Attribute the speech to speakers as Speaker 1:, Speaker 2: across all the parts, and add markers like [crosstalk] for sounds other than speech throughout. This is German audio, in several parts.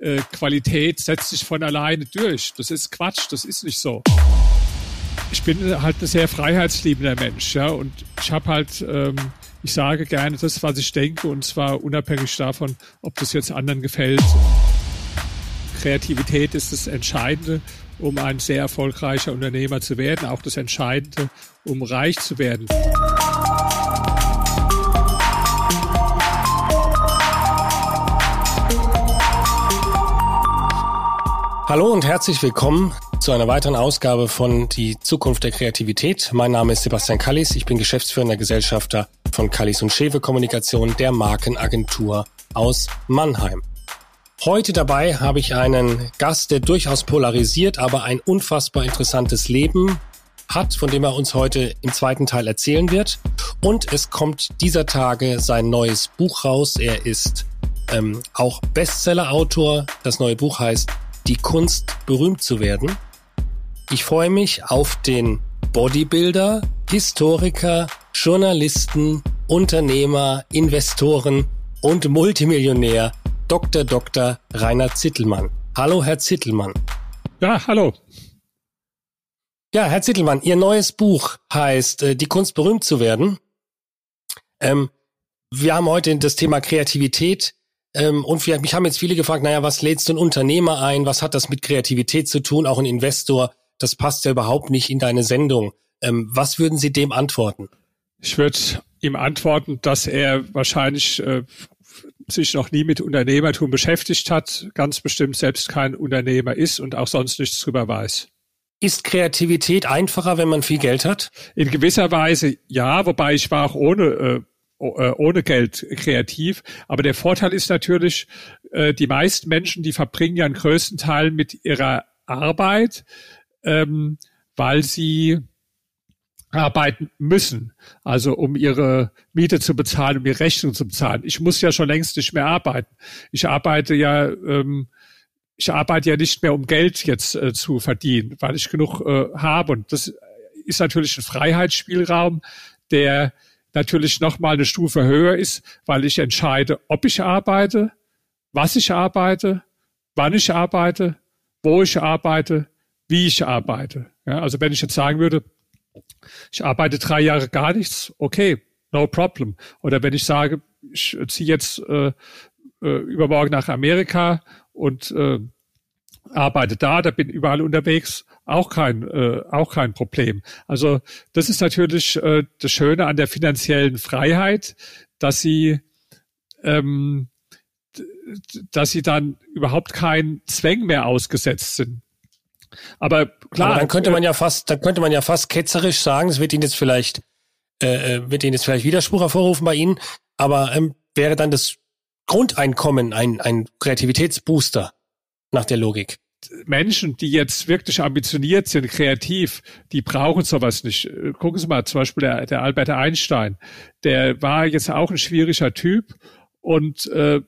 Speaker 1: äh, Qualität setzt sich von alleine durch. Das ist Quatsch, das ist nicht so. Ich bin halt ein sehr freiheitsliebender Mensch, ja, und ich habe halt, ähm, ich sage gerne das, was ich denke, und zwar unabhängig davon, ob das jetzt anderen gefällt. Kreativität ist das Entscheidende, um ein sehr erfolgreicher Unternehmer zu werden, auch das Entscheidende, um reich zu werden.
Speaker 2: Hallo und herzlich willkommen zu einer weiteren Ausgabe von Die Zukunft der Kreativität. Mein Name ist Sebastian Kallis, ich bin geschäftsführender Gesellschafter von Kallis und Schewe Kommunikation, der Markenagentur aus Mannheim. Heute dabei habe ich einen Gast, der durchaus polarisiert, aber ein unfassbar interessantes Leben hat, von dem er uns heute im zweiten Teil erzählen wird. Und es kommt dieser Tage sein neues Buch raus. Er ist ähm, auch Bestseller-Autor. Das neue Buch heißt die Kunst, berühmt zu werden. Ich freue mich auf den Bodybuilder, Historiker, Journalisten, Unternehmer, Investoren und Multimillionär Dr. Dr. Rainer Zittelmann. Hallo, Herr Zittelmann.
Speaker 1: Ja, hallo.
Speaker 2: Ja, Herr Zittelmann, Ihr neues Buch heißt äh, Die Kunst berühmt zu werden. Ähm, wir haben heute das Thema Kreativität ähm, und wir, mich haben jetzt viele gefragt, naja, was lädst du einen Unternehmer ein? Was hat das mit Kreativität zu tun? Auch ein Investor? Das passt ja überhaupt nicht in deine Sendung. Ähm, was würden Sie dem antworten?
Speaker 1: Ich würde ihm antworten, dass er wahrscheinlich äh, sich noch nie mit Unternehmertum beschäftigt hat, ganz bestimmt selbst kein Unternehmer ist und auch sonst nichts drüber weiß.
Speaker 2: Ist Kreativität einfacher, wenn man viel Geld hat?
Speaker 1: In gewisser Weise ja, wobei ich war auch ohne äh, äh, ohne Geld kreativ. Aber der Vorteil ist natürlich, äh, die meisten Menschen, die verbringen ja einen größten Teil mit ihrer Arbeit, ähm, weil sie arbeiten müssen, also um ihre Miete zu bezahlen, um ihre Rechnung zu bezahlen. Ich muss ja schon längst nicht mehr arbeiten. Ich arbeite ja, ähm, ich arbeite ja nicht mehr, um Geld jetzt äh, zu verdienen, weil ich genug äh, habe. Und das ist natürlich ein Freiheitsspielraum, der natürlich noch mal eine Stufe höher ist, weil ich entscheide, ob ich arbeite, was ich arbeite, wann ich arbeite, wo ich arbeite, wie ich arbeite. Ja, also wenn ich jetzt sagen würde, ich arbeite drei Jahre gar nichts, okay, no problem. Oder wenn ich sage, ich ziehe jetzt äh, äh, übermorgen nach Amerika und äh, arbeite da, da bin überall unterwegs, auch kein, äh, auch kein Problem. Also das ist natürlich äh, das Schöne an der finanziellen Freiheit, dass sie ähm, dass sie dann überhaupt keinen Zwängen mehr ausgesetzt sind. Aber klar. Aber
Speaker 2: dann könnte man ja fast, dann könnte man ja fast ketzerisch sagen, es wird Ihnen jetzt vielleicht, äh, äh, wird Ihnen jetzt vielleicht Widerspruch hervorrufen bei Ihnen, aber ähm, wäre dann das Grundeinkommen ein, ein Kreativitätsbooster nach der Logik?
Speaker 1: Menschen, die jetzt wirklich ambitioniert sind, kreativ, die brauchen sowas nicht. Gucken Sie mal, zum Beispiel der, der Albert Einstein, der war jetzt auch ein schwieriger Typ und äh,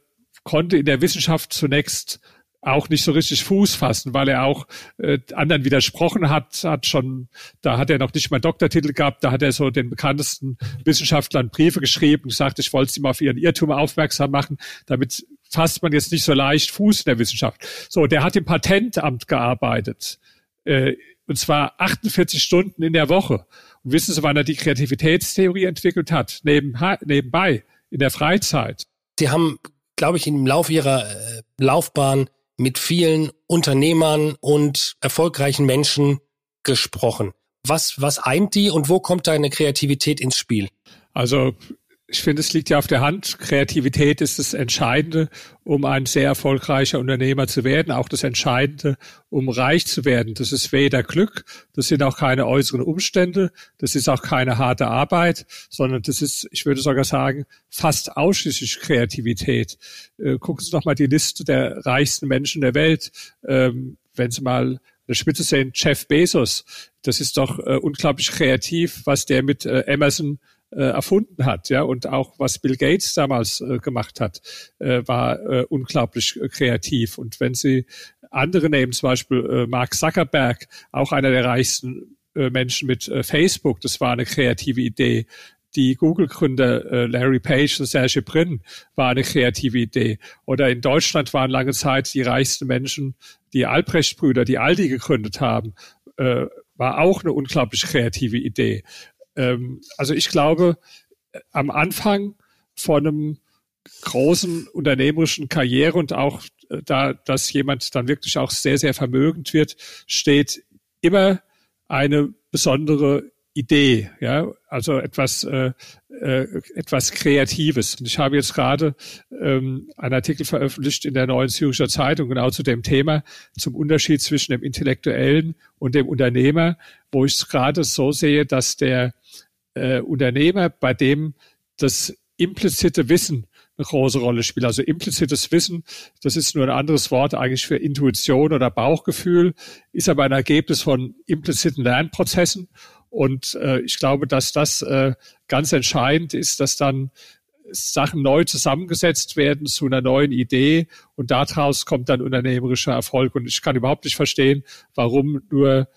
Speaker 1: konnte in der Wissenschaft zunächst auch nicht so richtig Fuß fassen, weil er auch äh, anderen widersprochen hat, hat schon, da hat er noch nicht mal einen Doktortitel gehabt, da hat er so den bekanntesten Wissenschaftlern Briefe geschrieben, gesagt, ich wollte sie mal auf ihren Irrtum aufmerksam machen, damit fasst man jetzt nicht so leicht Fuß in der Wissenschaft. So, der hat im Patentamt gearbeitet, äh, und zwar 48 Stunden in der Woche. Und wissen Sie, wann er die Kreativitätstheorie entwickelt hat? Neben, nebenbei, in der Freizeit.
Speaker 2: Sie haben, glaube ich, im Laufe Ihrer äh, Laufbahn mit vielen Unternehmern und erfolgreichen Menschen gesprochen. Was, was eint die und wo kommt deine Kreativität ins Spiel?
Speaker 1: Also ich finde, es liegt ja auf der Hand. Kreativität ist das Entscheidende, um ein sehr erfolgreicher Unternehmer zu werden. Auch das Entscheidende, um reich zu werden. Das ist weder Glück, das sind auch keine äußeren Umstände, das ist auch keine harte Arbeit, sondern das ist, ich würde sogar sagen, fast ausschließlich Kreativität. Äh, gucken Sie doch mal die Liste der reichsten Menschen der Welt. Ähm, wenn Sie mal eine Spitze sehen, Jeff Bezos, das ist doch äh, unglaublich kreativ, was der mit äh, Amazon erfunden hat, ja, und auch was Bill Gates damals äh, gemacht hat, äh, war äh, unglaublich äh, kreativ. Und wenn Sie andere nehmen, zum Beispiel äh, Mark Zuckerberg, auch einer der reichsten äh, Menschen mit äh, Facebook, das war eine kreative Idee. die Google-Gründer äh, Larry Page und Serge Brin war eine kreative Idee. Oder in Deutschland waren lange Zeit die reichsten Menschen, die Albrecht-Brüder, die Aldi gegründet haben, äh, war auch eine unglaublich kreative Idee. Ähm, also ich glaube, am Anfang von einem großen unternehmerischen Karriere und auch äh, da, dass jemand dann wirklich auch sehr, sehr vermögend wird, steht immer eine besondere Idee, ja, also etwas äh, äh, etwas Kreatives. Und ich habe jetzt gerade ähm, einen Artikel veröffentlicht in der Neuen Zürcher Zeitung genau zu dem Thema, zum Unterschied zwischen dem Intellektuellen und dem Unternehmer, wo ich es gerade so sehe, dass der äh, Unternehmer, bei dem das implizite Wissen eine große Rolle spielt. Also implizites Wissen, das ist nur ein anderes Wort eigentlich für Intuition oder Bauchgefühl, ist aber ein Ergebnis von impliziten Lernprozessen. Und äh, ich glaube, dass das äh, ganz entscheidend ist, dass dann Sachen neu zusammengesetzt werden zu einer neuen Idee und daraus kommt dann unternehmerischer Erfolg. Und ich kann überhaupt nicht verstehen, warum nur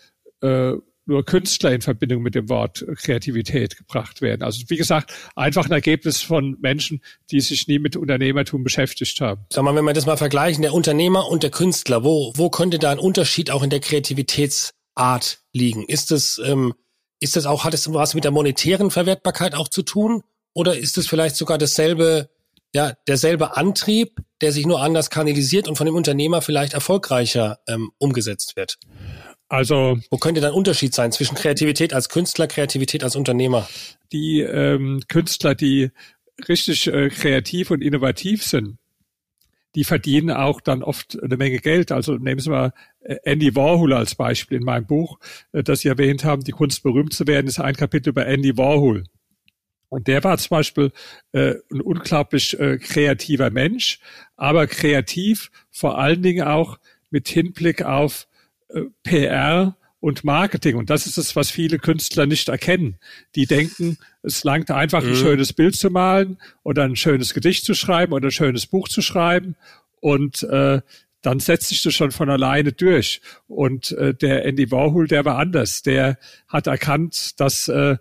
Speaker 1: äh, nur Künstler in Verbindung mit dem Wort Kreativität gebracht werden. Also wie gesagt, einfach ein Ergebnis von Menschen, die sich nie mit Unternehmertum beschäftigt haben.
Speaker 2: Sag mal, wenn wir das mal vergleichen, der Unternehmer und der Künstler, wo, wo könnte da ein Unterschied auch in der Kreativitätsart liegen? Ist das, ähm, ist das auch, hat es was mit der monetären Verwertbarkeit auch zu tun? Oder ist es vielleicht sogar dasselbe, ja, derselbe Antrieb, der sich nur anders kanalisiert und von dem Unternehmer vielleicht erfolgreicher ähm, umgesetzt wird? Also wo könnte dann Unterschied sein zwischen Kreativität als Künstler, Kreativität als Unternehmer?
Speaker 1: Die ähm, Künstler, die richtig äh, kreativ und innovativ sind, die verdienen auch dann oft eine Menge Geld. Also nehmen Sie mal Andy Warhol als Beispiel in meinem Buch, äh, das Sie erwähnt haben, die Kunst berühmt zu werden, ist ein Kapitel über Andy Warhol. Und der war zum Beispiel äh, ein unglaublich äh, kreativer Mensch, aber kreativ vor allen Dingen auch mit Hinblick auf äh, PR und Marketing. Und das ist es, was viele Künstler nicht erkennen. Die denken, es langt einfach ein mhm. schönes Bild zu malen oder ein schönes Gedicht zu schreiben oder ein schönes Buch zu schreiben. Und äh, dann setzt sich das schon von alleine durch. Und äh, der Andy Warhol, der war anders. Der hat erkannt, dass äh,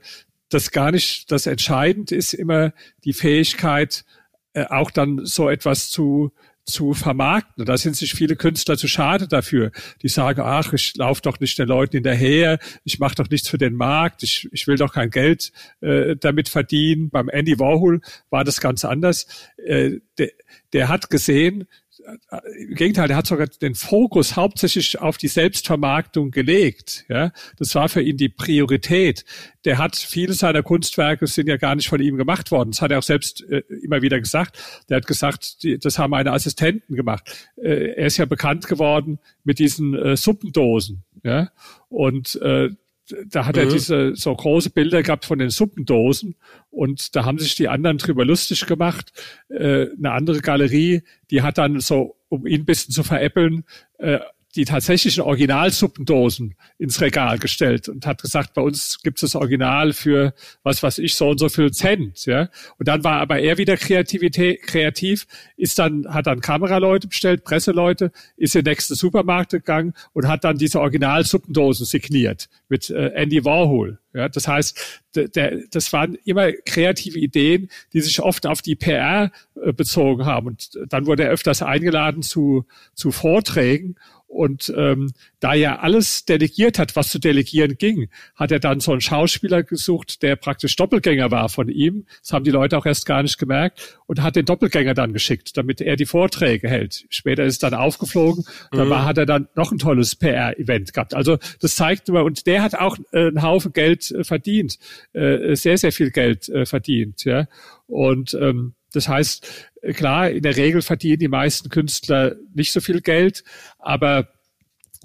Speaker 1: das gar nicht das Entscheidend ist, immer die Fähigkeit, äh, auch dann so etwas zu zu vermarkten. Da sind sich viele Künstler zu schade dafür. Die sagen, ach, ich laufe doch nicht den Leuten hinterher, ich mache doch nichts für den Markt, ich, ich will doch kein Geld äh, damit verdienen. Beim Andy Warhol war das ganz anders. Äh, der, der hat gesehen, im Gegenteil, der hat sogar den Fokus hauptsächlich auf die Selbstvermarktung gelegt. Ja, das war für ihn die Priorität. Der hat viele seiner Kunstwerke sind ja gar nicht von ihm gemacht worden. Das hat er auch selbst äh, immer wieder gesagt. Der hat gesagt, die, das haben meine Assistenten gemacht. Äh, er ist ja bekannt geworden mit diesen äh, Suppendosen. Ja, und äh, da hat mhm. er diese so große Bilder gehabt von den Suppendosen und da haben sich die anderen drüber lustig gemacht. Äh, eine andere Galerie, die hat dann so, um ihn ein bisschen zu veräppeln, äh, die tatsächlichen Originalsuppendosen ins Regal gestellt und hat gesagt, bei uns gibt es das Original für was weiß ich so und so viel Cent, ja. Und dann war aber er wieder Kreativität, kreativ, ist dann hat dann Kameraleute bestellt, Presseleute, ist in den nächsten Supermarkt gegangen und hat dann diese Originalsuppendosen signiert mit äh, Andy Warhol. Ja, das heißt, der, das waren immer kreative Ideen, die sich oft auf die PR äh, bezogen haben. Und dann wurde er öfters eingeladen zu, zu Vorträgen und ähm, da er alles delegiert hat, was zu delegieren ging, hat er dann so einen Schauspieler gesucht, der praktisch Doppelgänger war von ihm. Das haben die Leute auch erst gar nicht gemerkt und hat den Doppelgänger dann geschickt, damit er die Vorträge hält. Später ist dann aufgeflogen. Mhm. Dabei hat er dann noch ein tolles PR-Event gehabt. Also das zeigt immer, und der hat auch äh, einen Haufen Geld äh, verdient, äh, sehr, sehr viel Geld äh, verdient. Ja. Und ähm, das heißt, klar, in der Regel verdienen die meisten Künstler nicht so viel Geld, aber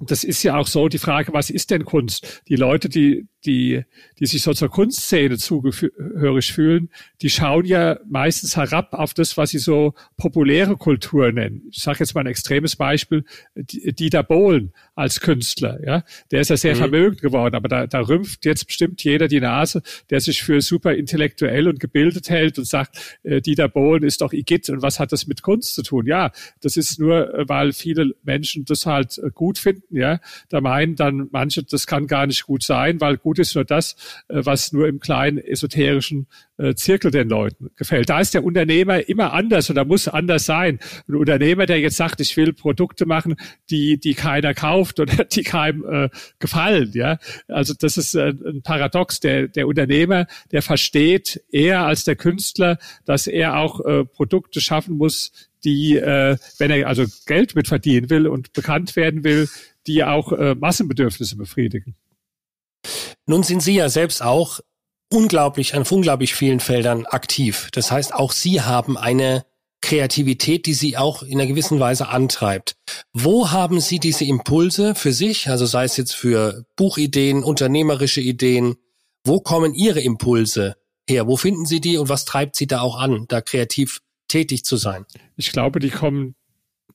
Speaker 1: das ist ja auch so die Frage, was ist denn Kunst? Die Leute, die, die, die sich so zur Kunstszene zugehörig fühlen, die schauen ja meistens herab auf das, was sie so populäre Kultur nennen. Ich sage jetzt mal ein extremes Beispiel, Dieter Bohlen als Künstler. Ja, Der ist ja sehr mhm. vermögend geworden, aber da, da rümpft jetzt bestimmt jeder die Nase, der sich für super intellektuell und gebildet hält und sagt, äh, Dieter Bohlen ist doch Igitt und was hat das mit Kunst zu tun? Ja, das ist nur, äh, weil viele Menschen das halt äh, gut finden. Ja, Da meinen dann manche, das kann gar nicht gut sein, weil gut ist nur das, äh, was nur im kleinen esoterischen äh, Zirkel den Leuten gefällt. Da ist der Unternehmer immer anders oder muss anders sein. Ein Unternehmer, der jetzt sagt, ich will Produkte machen, die, die keiner kauft oder [laughs] die keinem äh, gefallen, ja. Also das ist äh, ein Paradox. Der, der Unternehmer, der versteht eher als der Künstler, dass er auch äh, Produkte schaffen muss, die, äh, wenn er also Geld mit verdienen will und bekannt werden will, die auch äh, Massenbedürfnisse befriedigen.
Speaker 2: Nun sind Sie ja selbst auch unglaublich, an unglaublich vielen Feldern aktiv. Das heißt, auch Sie haben eine Kreativität, die Sie auch in einer gewissen Weise antreibt. Wo haben Sie diese Impulse für sich, also sei es jetzt für Buchideen, unternehmerische Ideen, wo kommen Ihre Impulse her? Wo finden Sie die und was treibt Sie da auch an, da kreativ tätig zu sein?
Speaker 1: Ich glaube, die kommen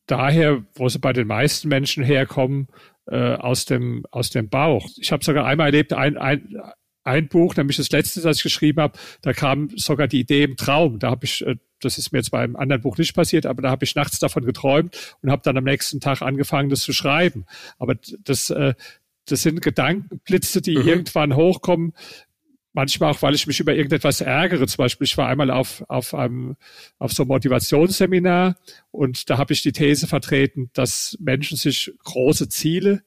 Speaker 1: daher, wo sie bei den meisten Menschen herkommen, äh, aus dem aus dem Bauch. Ich habe sogar einmal erlebt, ein, ein, ein Buch, nämlich das letzte, das ich geschrieben habe, da kam sogar die Idee im Traum. Da habe ich, äh, das ist mir jetzt bei einem anderen Buch nicht passiert, aber da habe ich nachts davon geträumt und habe dann am nächsten Tag angefangen, das zu schreiben. Aber das, äh, das sind Gedankenblitze, die mhm. irgendwann hochkommen, manchmal auch, weil ich mich über irgendetwas ärgere. Zum Beispiel, ich war einmal auf, auf einem, auf so einem Motivationsseminar und da habe ich die These vertreten, dass Menschen sich große Ziele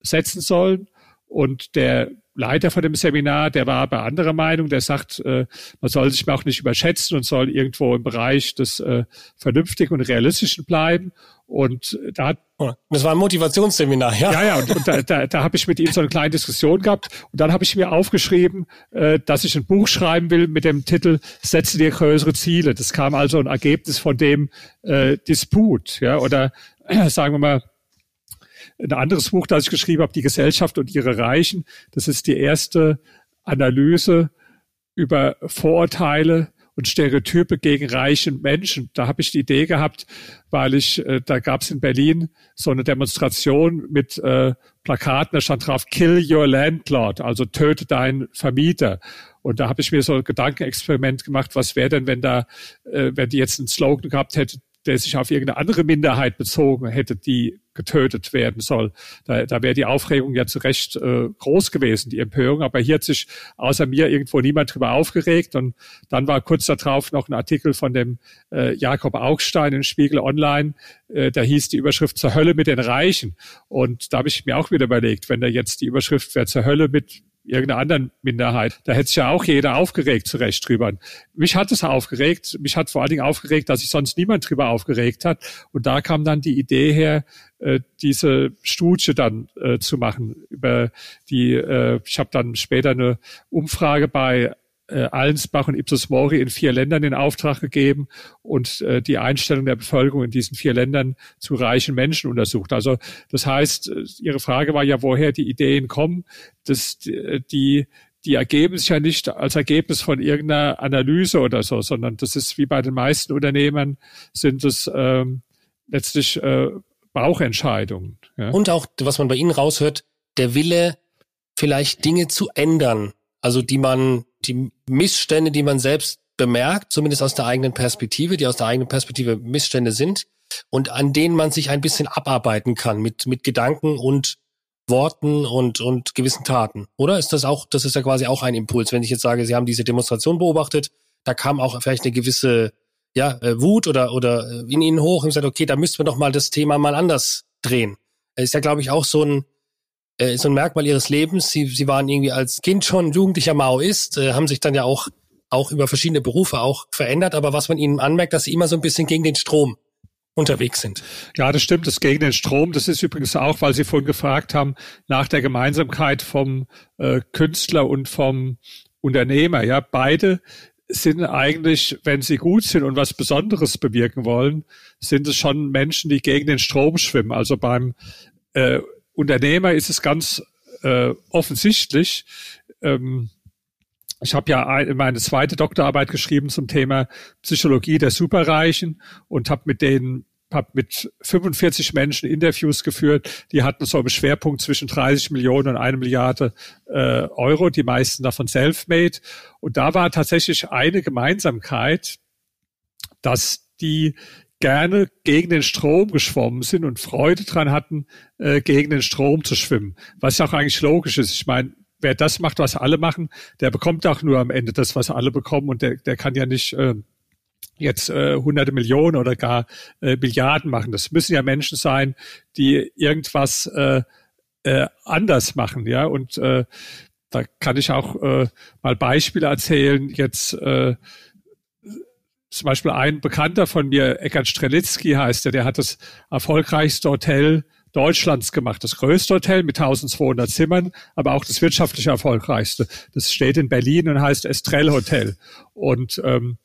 Speaker 1: setzen sollen und der Leiter von dem Seminar, der war bei anderer Meinung, der sagt, äh, man soll sich auch nicht überschätzen und soll irgendwo im Bereich des äh, Vernünftigen und Realistischen bleiben. Und da hat
Speaker 2: oh, das war ein Motivationsseminar, ja.
Speaker 1: Ja, ja, und, und da, da, da habe ich mit ihm so eine kleine Diskussion gehabt. Und dann habe ich mir aufgeschrieben, äh, dass ich ein Buch schreiben will mit dem Titel Setze dir größere Ziele. Das kam also ein Ergebnis von dem äh, Disput, ja, oder äh, sagen wir mal, ein anderes Buch, das ich geschrieben habe, Die Gesellschaft und ihre Reichen. Das ist die erste Analyse über Vorurteile und Stereotype gegen reiche Menschen. Da habe ich die Idee gehabt, weil ich, äh, da gab es in Berlin so eine Demonstration mit äh, Plakaten, da stand drauf, kill your landlord, also töte deinen Vermieter. Und da habe ich mir so ein Gedankenexperiment gemacht, was wäre denn, wenn da, äh, wenn die jetzt einen Slogan gehabt hätte, der sich auf irgendeine andere Minderheit bezogen hätte, die getötet werden soll. Da, da wäre die Aufregung ja zu Recht äh, groß gewesen, die Empörung. Aber hier hat sich außer mir irgendwo niemand drüber aufgeregt. Und dann war kurz darauf noch ein Artikel von dem äh, Jakob Augstein in Spiegel Online. Äh, da hieß die Überschrift zur Hölle mit den Reichen. Und da habe ich mir auch wieder überlegt, wenn da jetzt die Überschrift wäre zur Hölle mit irgendeiner anderen Minderheit. Da hätte sich ja auch jeder aufgeregt, zu Recht drüber. Mich hat es aufgeregt. Mich hat vor allen Dingen aufgeregt, dass sich sonst niemand drüber aufgeregt hat. Und da kam dann die Idee her, äh, diese Studie dann äh, zu machen über die, äh, ich habe dann später eine Umfrage bei äh, Allensbach und Ipsos Mori in vier Ländern in Auftrag gegeben und äh, die Einstellung der Bevölkerung in diesen vier Ländern zu reichen Menschen untersucht. Also das heißt, äh, Ihre Frage war ja, woher die Ideen kommen. dass die, die ergeben sich ja nicht als Ergebnis von irgendeiner Analyse oder so, sondern das ist wie bei den meisten Unternehmern sind es ähm, letztlich äh, Bauchentscheidungen.
Speaker 2: Ja. Und auch, was man bei Ihnen raushört, der Wille, vielleicht Dinge zu ändern. Also die man, die Missstände, die man selbst bemerkt, zumindest aus der eigenen Perspektive, die aus der eigenen Perspektive Missstände sind und an denen man sich ein bisschen abarbeiten kann mit, mit Gedanken und Worten und, und gewissen Taten. Oder ist das auch, das ist ja quasi auch ein Impuls, wenn ich jetzt sage, Sie haben diese Demonstration beobachtet, da kam auch vielleicht eine gewisse ja, äh, Wut oder, oder äh, in ihnen hoch und gesagt, okay, da müssten wir doch mal das Thema mal anders drehen. Ist ja, glaube ich, auch so ein, äh, so ein Merkmal ihres Lebens. Sie, sie waren irgendwie als Kind schon jugendlicher Maoist, äh, haben sich dann ja auch, auch über verschiedene Berufe auch verändert, aber was man ihnen anmerkt, dass sie immer so ein bisschen gegen den Strom unterwegs sind.
Speaker 1: Ja, das stimmt, das gegen den Strom. Das ist übrigens auch, weil Sie vorhin gefragt haben, nach der Gemeinsamkeit vom äh, Künstler und vom Unternehmer. Ja, beide sind eigentlich, wenn sie gut sind und was Besonderes bewirken wollen, sind es schon Menschen, die gegen den Strom schwimmen. Also beim äh, Unternehmer ist es ganz äh, offensichtlich. Ähm, ich habe ja ein, meine zweite Doktorarbeit geschrieben zum Thema Psychologie der Superreichen und habe mit denen habe mit 45 Menschen Interviews geführt, die hatten so einen Schwerpunkt zwischen 30 Millionen und eine Milliarde äh, Euro, die meisten davon self-made. Und da war tatsächlich eine Gemeinsamkeit, dass die gerne gegen den Strom geschwommen sind und Freude dran hatten, äh, gegen den Strom zu schwimmen. Was auch eigentlich logisch ist. Ich meine, wer das macht, was alle machen, der bekommt auch nur am Ende das, was alle bekommen und der, der kann ja nicht äh, jetzt äh, hunderte Millionen oder gar äh, Milliarden machen. Das müssen ja Menschen sein, die irgendwas äh, äh, anders machen, ja. Und äh, da kann ich auch äh, mal Beispiele erzählen. Jetzt äh, zum Beispiel ein Bekannter von mir, Eckhard Strelitzky heißt er, der hat das erfolgreichste Hotel Deutschlands gemacht. Das größte Hotel mit 1200 Zimmern, aber auch das wirtschaftlich erfolgreichste. Das steht in Berlin und heißt Estrell Hotel. Und ähm,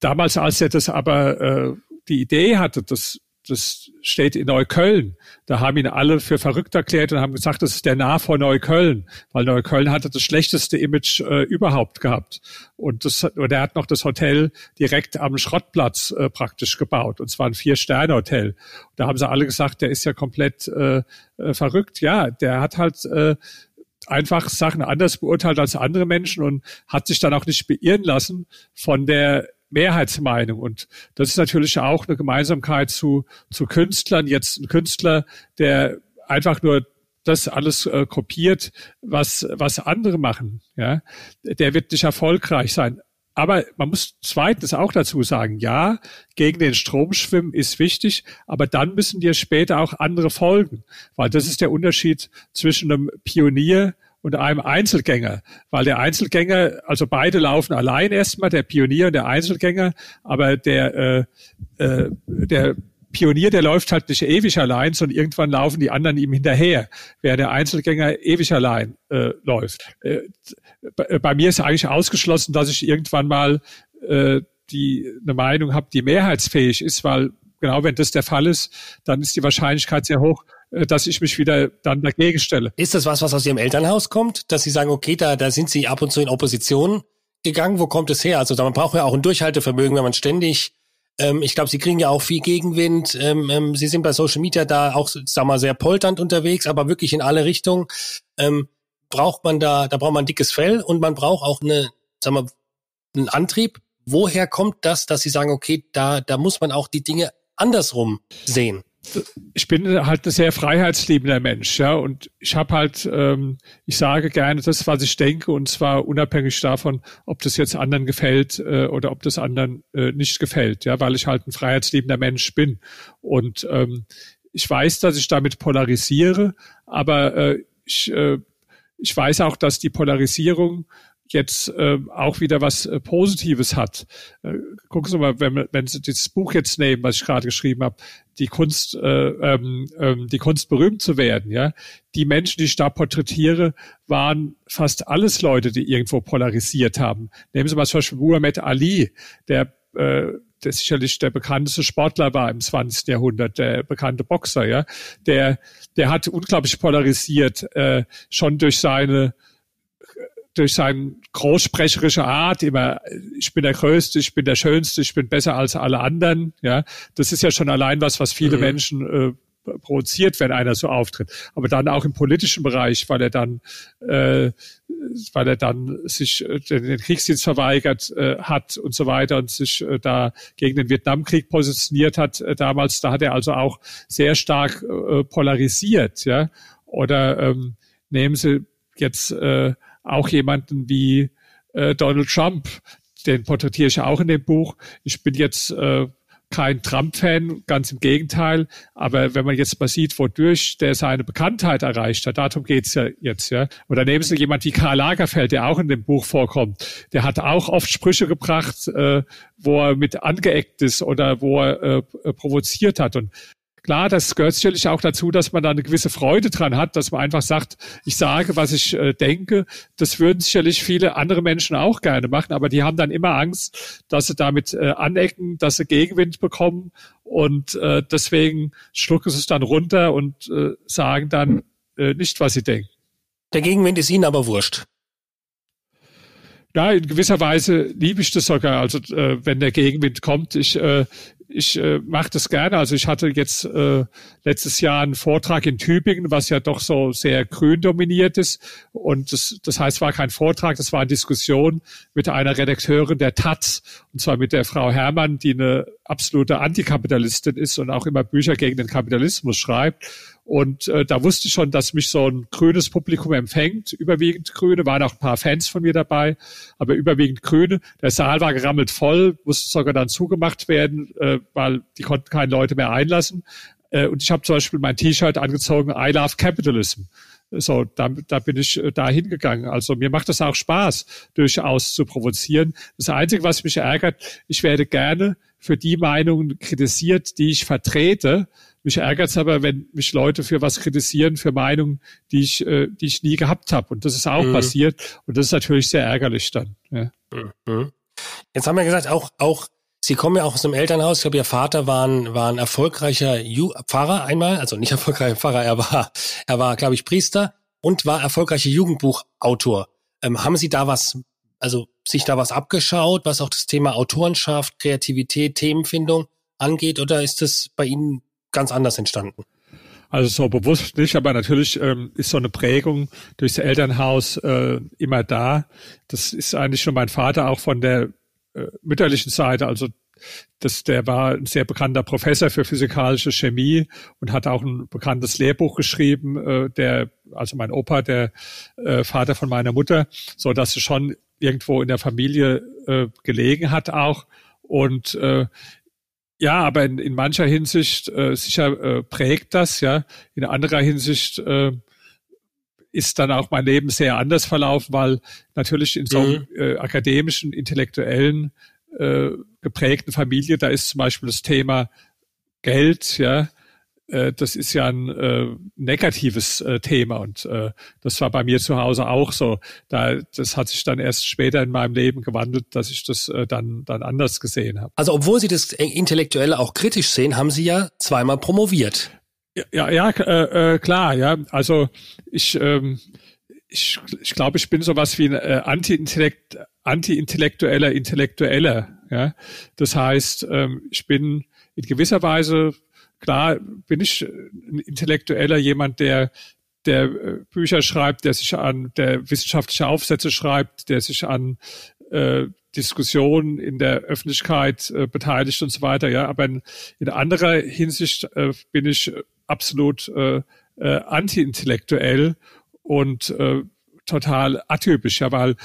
Speaker 1: damals, als er das aber äh, die Idee hatte, das das steht in Neukölln. Da haben ihn alle für verrückt erklärt und haben gesagt, das ist der Nah vor Neukölln, weil Neukölln hatte das schlechteste Image äh, überhaupt gehabt. Und, das, und er hat noch das Hotel direkt am Schrottplatz äh, praktisch gebaut. Und zwar ein Vier-Sterne-Hotel. Da haben sie alle gesagt, der ist ja komplett äh, äh, verrückt. Ja, der hat halt äh, einfach Sachen anders beurteilt als andere Menschen und hat sich dann auch nicht beirren lassen von der Mehrheitsmeinung. Und das ist natürlich auch eine Gemeinsamkeit zu, zu Künstlern. Jetzt ein Künstler, der einfach nur das alles äh, kopiert, was, was andere machen, ja, der wird nicht erfolgreich sein. Aber man muss zweitens auch dazu sagen, ja, gegen den Strom schwimmen ist wichtig, aber dann müssen dir später auch andere folgen, weil das ist der Unterschied zwischen einem Pionier und einem Einzelgänger, weil der Einzelgänger, also beide laufen allein erstmal, der Pionier und der Einzelgänger, aber der, äh, äh, der Pionier, der läuft halt nicht ewig allein, sondern irgendwann laufen die anderen ihm hinterher, während der Einzelgänger ewig allein äh, läuft. Äh, bei mir ist eigentlich ausgeschlossen, dass ich irgendwann mal äh, die eine Meinung habe, die mehrheitsfähig ist, weil genau wenn das der Fall ist, dann ist die Wahrscheinlichkeit sehr hoch, äh, dass ich mich wieder dann dagegen stelle.
Speaker 2: Ist das was, was aus Ihrem Elternhaus kommt, dass Sie sagen, okay, da, da sind Sie ab und zu in Opposition gegangen? Wo kommt es her? Also man braucht ja auch ein Durchhaltevermögen, wenn man ständig ähm, ich glaube, Sie kriegen ja auch viel Gegenwind. Ähm, ähm, Sie sind bei Social Media da auch, sag mal, sehr polternd unterwegs, aber wirklich in alle Richtungen. Ähm, braucht man da, da braucht man ein dickes Fell und man braucht auch eine, sag mal, einen Antrieb. Woher kommt das, dass Sie sagen, okay, da, da muss man auch die Dinge andersrum sehen?
Speaker 1: Ich bin halt ein sehr freiheitsliebender Mensch, ja, und ich habe halt, ähm, ich sage gerne das, was ich denke, und zwar unabhängig davon, ob das jetzt anderen gefällt äh, oder ob das anderen äh, nicht gefällt, ja, weil ich halt ein freiheitsliebender Mensch bin. Und ähm, ich weiß, dass ich damit polarisiere, aber äh, ich, äh, ich weiß auch, dass die Polarisierung jetzt äh, auch wieder was äh, Positives hat. Äh, gucken Sie mal, wenn, wenn Sie dieses Buch jetzt nehmen, was ich gerade geschrieben habe, die Kunst, äh, ähm, ähm, die Kunst berühmt zu werden, ja. Die Menschen, die ich da porträtiere, waren fast alles Leute, die irgendwo polarisiert haben. Nehmen Sie mal zum Beispiel Muhammad Ali, der äh, der sicherlich der bekannteste Sportler war im 20. Jahrhundert, der bekannte Boxer, ja, der, der hat unglaublich polarisiert, äh, schon durch seine durch seine großsprecherische Art immer, ich bin der Größte, ich bin der Schönste, ich bin besser als alle anderen. Ja, das ist ja schon allein was, was viele mhm. Menschen äh, provoziert, wenn einer so auftritt. Aber dann auch im politischen Bereich, weil er dann, äh, weil er dann sich äh, den Kriegsdienst verweigert äh, hat und so weiter und sich äh, da gegen den Vietnamkrieg positioniert hat äh, damals. Da hat er also auch sehr stark äh, polarisiert, ja. Oder ähm, nehmen Sie jetzt äh, auch jemanden wie äh, Donald Trump, den porträtiere ich auch in dem Buch. Ich bin jetzt äh, kein Trump-Fan, ganz im Gegenteil. Aber wenn man jetzt mal sieht, wodurch der seine Bekanntheit erreicht hat, darum geht's ja jetzt. ja. Oder nehmen Sie jemand wie Karl Lagerfeld, der auch in dem Buch vorkommt. Der hat auch oft Sprüche gebracht, äh, wo er mit angeeckt ist oder wo er äh, provoziert hat. Und Klar, das gehört sicherlich auch dazu, dass man da eine gewisse Freude dran hat, dass man einfach sagt, ich sage, was ich äh, denke. Das würden sicherlich viele andere Menschen auch gerne machen, aber die haben dann immer Angst, dass sie damit äh, anecken, dass sie Gegenwind bekommen und äh, deswegen schlucken sie es dann runter und äh, sagen dann äh, nicht, was sie denken.
Speaker 2: Der Gegenwind ist Ihnen aber wurscht.
Speaker 1: Ja, in gewisser Weise liebe ich das sogar. Also äh, wenn der Gegenwind kommt, ich äh, ich äh, mache das gerne. Also ich hatte jetzt äh, letztes Jahr einen Vortrag in Tübingen, was ja doch so sehr grün dominiert ist. Und das, das heißt, war kein Vortrag, das war eine Diskussion mit einer Redakteurin der Taz, und zwar mit der Frau Herrmann, die eine absolute Antikapitalistin ist und auch immer Bücher gegen den Kapitalismus schreibt. Und äh, da wusste ich schon, dass mich so ein grünes Publikum empfängt. Überwiegend Grüne, waren auch ein paar Fans von mir dabei, aber überwiegend Grüne. Der Saal war gerammelt voll, musste sogar dann zugemacht werden, äh, weil die konnten keine Leute mehr einlassen. Äh, und ich habe zum Beispiel mein T-Shirt angezogen, I love capitalism. So, da, da bin ich äh, da hingegangen. Also mir macht das auch Spaß, durchaus zu provozieren. Das Einzige, was mich ärgert, ich werde gerne für die Meinungen kritisiert, die ich vertrete. Mich ärgert es aber, wenn mich Leute für was kritisieren, für Meinungen, die ich, äh, die ich nie gehabt habe. Und das ist auch mhm. passiert. Und das ist natürlich sehr ärgerlich dann. Ja.
Speaker 2: Mhm. Jetzt haben wir gesagt, auch, auch Sie kommen ja auch aus einem Elternhaus. Ich glaube, Ihr Vater war ein, war ein erfolgreicher Ju Pfarrer einmal, also nicht [laughs] erfolgreicher Pfarrer, er war, er war, glaube ich, Priester und war erfolgreicher Jugendbuchautor. Ähm, haben Sie da was, also sich da was abgeschaut, was auch das Thema Autorenschaft, Kreativität, Themenfindung angeht, oder ist das bei Ihnen ganz anders entstanden?
Speaker 1: Also so bewusst nicht, aber natürlich ähm, ist so eine Prägung durchs Elternhaus äh, immer da. Das ist eigentlich schon mein Vater auch von der äh, mütterlichen Seite, also das, der war ein sehr bekannter Professor für physikalische Chemie und hat auch ein bekanntes Lehrbuch geschrieben, äh, der, also mein Opa, der äh, Vater von meiner Mutter, so dass es schon irgendwo in der Familie äh, gelegen hat auch. Und äh, ja, aber in, in mancher Hinsicht äh, sicher äh, prägt das, ja. In anderer Hinsicht äh, ist dann auch mein Leben sehr anders verlaufen, weil natürlich in so einem mhm. äh, akademischen, intellektuellen, äh, geprägten Familie, da ist zum Beispiel das Thema Geld, ja, äh, das ist ja ein äh, negatives äh, Thema und äh, das war bei mir zu Hause auch so. Da, das hat sich dann erst später in meinem Leben gewandelt, dass ich das äh, dann, dann anders gesehen habe.
Speaker 2: Also obwohl Sie das Intellektuelle auch kritisch sehen, haben Sie ja zweimal promoviert.
Speaker 1: Ja, ja, äh, äh, klar, ja. Also ich, ähm, ich, ich glaube, ich bin sowas wie ein äh, Anti-Intellekt, Anti-intellektueller Intellektueller. Ja, das heißt, ähm, ich bin in gewisser Weise klar, bin ich ein Intellektueller, jemand, der der äh, Bücher schreibt, der sich an, der wissenschaftliche Aufsätze schreibt, der sich an äh, Diskussionen in der Öffentlichkeit äh, beteiligt und so weiter. Ja, aber in, in anderer Hinsicht äh, bin ich absolut äh, äh, anti-intellektuell und äh, total atypisch, ja, weil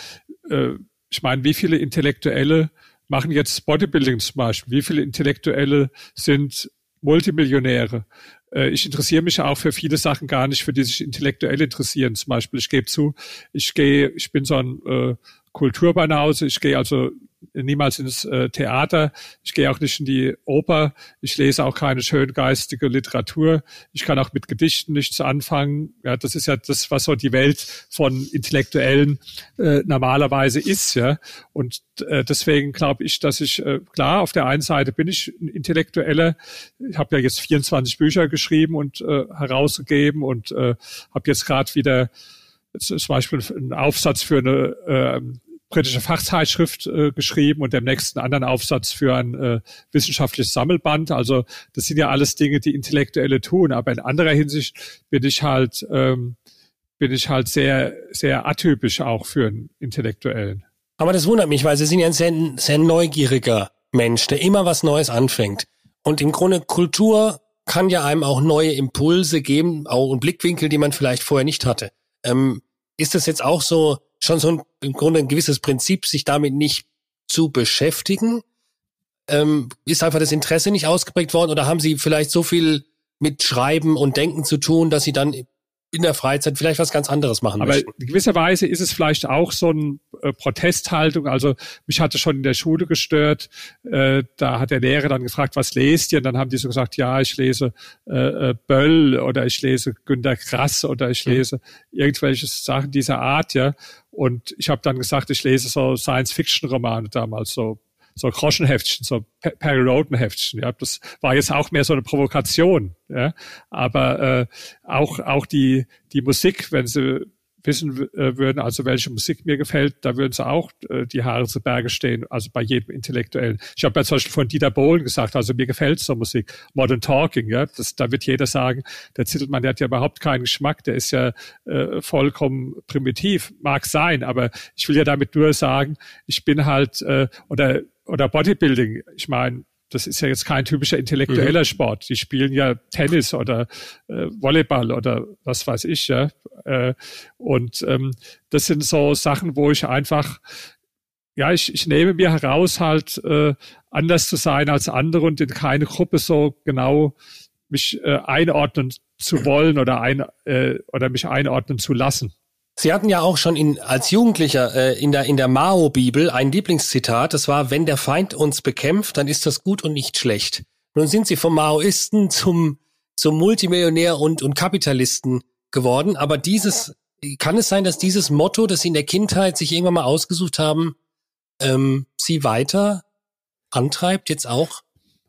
Speaker 1: äh, ich meine, wie viele Intellektuelle machen jetzt Bodybuilding zum Beispiel? Wie viele Intellektuelle sind Multimillionäre? Äh, ich interessiere mich auch für viele Sachen gar nicht, für die sich Intellektuelle interessieren. Zum Beispiel, ich gebe zu, ich gehe, ich bin so ein äh, Kulturbanause, ich gehe also niemals ins äh, Theater. Ich gehe auch nicht in die Oper. Ich lese auch keine schöngeistige Literatur. Ich kann auch mit Gedichten nichts anfangen. Ja, das ist ja das, was so die Welt von Intellektuellen äh, normalerweise ist. Ja, und äh, deswegen glaube ich, dass ich äh, klar auf der einen Seite bin ich ein Intellektueller. Ich habe ja jetzt 24 Bücher geschrieben und äh, herausgegeben und äh, habe jetzt gerade wieder zum Beispiel einen Aufsatz für eine äh, britische Fachzeitschrift äh, geschrieben und dem nächsten anderen Aufsatz für ein äh, wissenschaftliches Sammelband. Also das sind ja alles Dinge, die Intellektuelle tun. Aber in anderer Hinsicht bin ich halt ähm, bin ich halt sehr sehr atypisch auch für einen Intellektuellen.
Speaker 2: Aber das wundert mich, weil Sie sind ja ein sehr, sehr neugieriger Mensch, der immer was Neues anfängt. Und im Grunde Kultur kann ja einem auch neue Impulse geben, auch einen Blickwinkel, die man vielleicht vorher nicht hatte. Ähm, ist das jetzt auch so schon so ein, im Grunde ein gewisses Prinzip, sich damit nicht zu beschäftigen? Ähm, ist einfach das Interesse nicht ausgeprägt worden oder haben Sie vielleicht so viel mit Schreiben und Denken zu tun, dass Sie dann in der Freizeit vielleicht was ganz anderes machen
Speaker 1: Aber möchten. in gewisser Weise ist es vielleicht auch so eine äh, Protesthaltung. Also mich hatte schon in der Schule gestört. Äh, da hat der Lehrer dann gefragt, was lest ihr? Und dann haben die so gesagt, ja, ich lese äh, Böll oder ich lese Günter Grass oder ich mhm. lese mhm. irgendwelche Sachen dieser Art, ja. Und ich habe dann gesagt, ich lese so Science-Fiction-Romane damals, so so Groschenheftchen, so Perry Roden Heftchen. Ja, das war jetzt auch mehr so eine Provokation. Ja, aber äh, auch auch die die Musik, wenn sie wissen äh, würden, also welche Musik mir gefällt, da würden sie auch äh, die Haare zu Berge stehen, also bei jedem Intellektuellen. Ich habe ja zum Beispiel von Dieter Bohlen gesagt, also mir gefällt so Musik, Modern Talking, ja, das, da wird jeder sagen, der Zittelmann, der hat ja überhaupt keinen Geschmack, der ist ja äh, vollkommen primitiv, mag sein, aber ich will ja damit nur sagen, ich bin halt, äh, oder oder Bodybuilding. Ich meine, das ist ja jetzt kein typischer intellektueller mhm. Sport. Die spielen ja Tennis oder äh, Volleyball oder was weiß ich, ja. Äh, und ähm, das sind so Sachen, wo ich einfach, ja, ich, ich nehme mir heraus, halt äh, anders zu sein als andere und in keine Gruppe so genau mich äh, einordnen zu wollen oder ein äh, oder mich einordnen zu lassen.
Speaker 2: Sie hatten ja auch schon in, als Jugendlicher äh, in der, in der Mao-Bibel ein Lieblingszitat, das war, wenn der Feind uns bekämpft, dann ist das gut und nicht schlecht. Nun sind Sie vom Maoisten zum, zum Multimillionär und, und Kapitalisten geworden, aber dieses, kann es sein, dass dieses Motto, das Sie in der Kindheit sich irgendwann mal ausgesucht haben, ähm, Sie weiter antreibt, jetzt auch?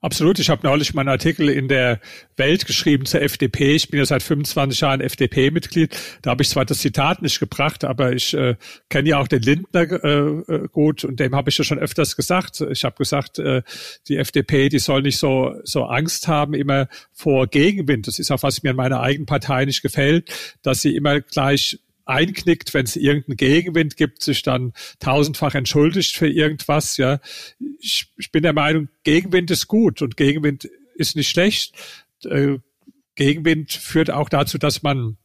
Speaker 1: Absolut. Ich habe neulich meinen Artikel in der Welt geschrieben zur FDP. Ich bin ja seit 25 Jahren FDP-Mitglied. Da habe ich zwar das Zitat nicht gebracht, aber ich äh, kenne ja auch den Lindner äh, äh, gut und dem habe ich ja schon öfters gesagt. Ich habe gesagt, äh, die FDP, die soll nicht so so Angst haben immer vor Gegenwind. Das ist auch was mir in meiner eigenen Partei nicht gefällt, dass sie immer gleich einknickt, wenn es irgendeinen Gegenwind gibt, sich dann tausendfach entschuldigt für irgendwas. Ja, ich, ich bin der Meinung, Gegenwind ist gut und Gegenwind ist nicht schlecht. Äh, Gegenwind führt auch dazu, dass man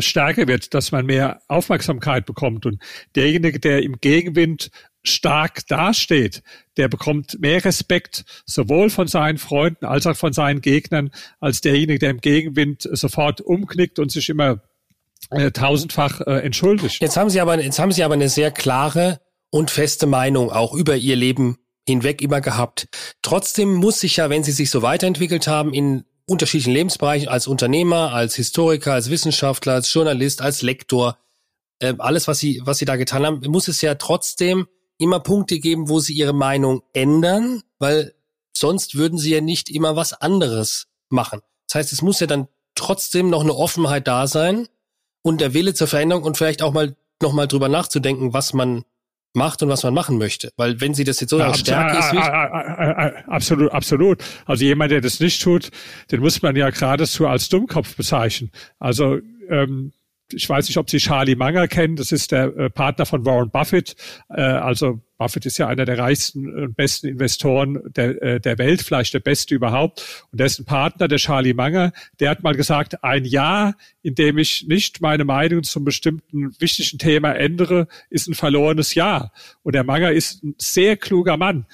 Speaker 1: stärker wird, dass man mehr Aufmerksamkeit bekommt. Und derjenige, der im Gegenwind stark dasteht, der bekommt mehr Respekt sowohl von seinen Freunden als auch von seinen Gegnern als derjenige, der im Gegenwind sofort umknickt und sich immer äh, tausendfach äh, entschuldigt.
Speaker 2: Jetzt haben Sie aber, jetzt haben Sie aber eine sehr klare und feste Meinung auch über Ihr Leben hinweg immer gehabt. Trotzdem muss sich ja, wenn Sie sich so weiterentwickelt haben in unterschiedlichen Lebensbereichen, als Unternehmer, als Historiker, als Wissenschaftler, als Journalist, als Lektor, äh, alles, was Sie, was Sie da getan haben, muss es ja trotzdem immer Punkte geben, wo Sie Ihre Meinung ändern, weil sonst würden Sie ja nicht immer was anderes machen. Das heißt, es muss ja dann trotzdem noch eine Offenheit da sein, und der Wille zur Veränderung und vielleicht auch mal nochmal drüber nachzudenken, was man macht und was man machen möchte. Weil wenn sie das jetzt so ja, Stärke ist. Wie
Speaker 1: absolut, absolut. Also jemand, der das nicht tut, den muss man ja geradezu als Dummkopf bezeichnen. Also ähm, ich weiß nicht, ob Sie Charlie Munger kennen. Das ist der äh, Partner von Warren Buffett. Äh, also Buffett ist ja einer der reichsten und besten Investoren der, äh, der Welt, vielleicht der beste überhaupt. Und dessen Partner, der Charlie Munger, der hat mal gesagt, ein Jahr, in dem ich nicht meine Meinung zum bestimmten wichtigen Thema ändere, ist ein verlorenes Jahr. Und der Munger ist ein sehr kluger Mann.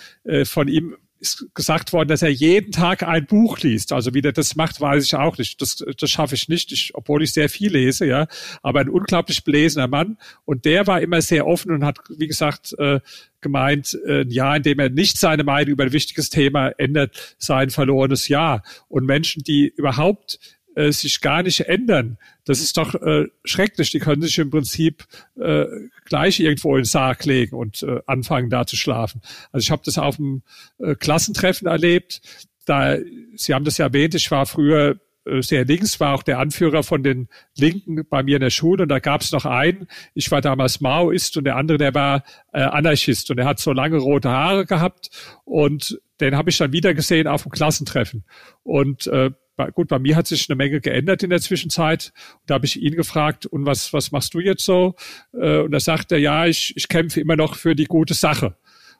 Speaker 1: Von ihm ist gesagt worden, dass er jeden Tag ein Buch liest. Also wie der das macht, weiß ich auch nicht. Das, das schaffe ich nicht, ich, obwohl ich sehr viel lese, ja. Aber ein unglaublich belesener Mann. Und der war immer sehr offen und hat, wie gesagt, äh, gemeint, äh, ein Jahr, in dem er nicht seine Meinung über ein wichtiges Thema ändert, sei ein verlorenes Jahr. Und Menschen, die überhaupt äh, sich gar nicht ändern. Das ist doch äh, schrecklich. Die können sich im Prinzip äh, gleich irgendwo in den Sarg legen und äh, anfangen da zu schlafen. Also ich habe das auf dem äh, Klassentreffen erlebt. Da, Sie haben das ja erwähnt, ich war früher äh, sehr links, war auch der Anführer von den Linken bei mir in der Schule und da gab es noch einen, ich war damals Maoist und der andere, der war äh, Anarchist und er hat so lange rote Haare gehabt und den habe ich dann wieder gesehen auf dem Klassentreffen. Und äh, gut, bei mir hat sich eine Menge geändert in der Zwischenzeit. Da habe ich ihn gefragt, und was, was machst du jetzt so? Äh, und da sagt er, ja, ich, ich kämpfe immer noch für die gute Sache.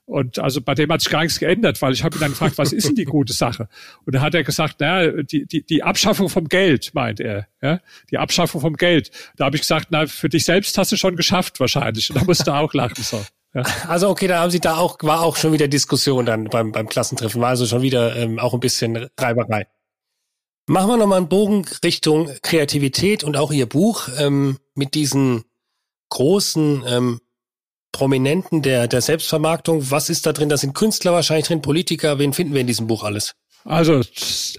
Speaker 1: Und also bei dem hat sich gar nichts geändert, weil ich habe ihn dann gefragt, was ist denn die gute Sache? Und da hat er gesagt, na, die, die, die Abschaffung vom Geld, meint er. Ja? Die Abschaffung vom Geld. Da habe ich gesagt, na, für dich selbst hast du schon geschafft wahrscheinlich. Und da musste er auch lachen. So.
Speaker 2: Ja. Also okay, da haben Sie da auch, war auch schon wieder Diskussion dann beim, beim Klassentreffen, war also schon wieder ähm, auch ein bisschen Reiberei. Machen wir nochmal einen Bogen Richtung Kreativität und auch Ihr Buch ähm, mit diesen großen ähm, Prominenten der, der Selbstvermarktung. Was ist da drin? Da sind Künstler wahrscheinlich drin, Politiker. Wen finden wir in diesem Buch alles?
Speaker 1: Also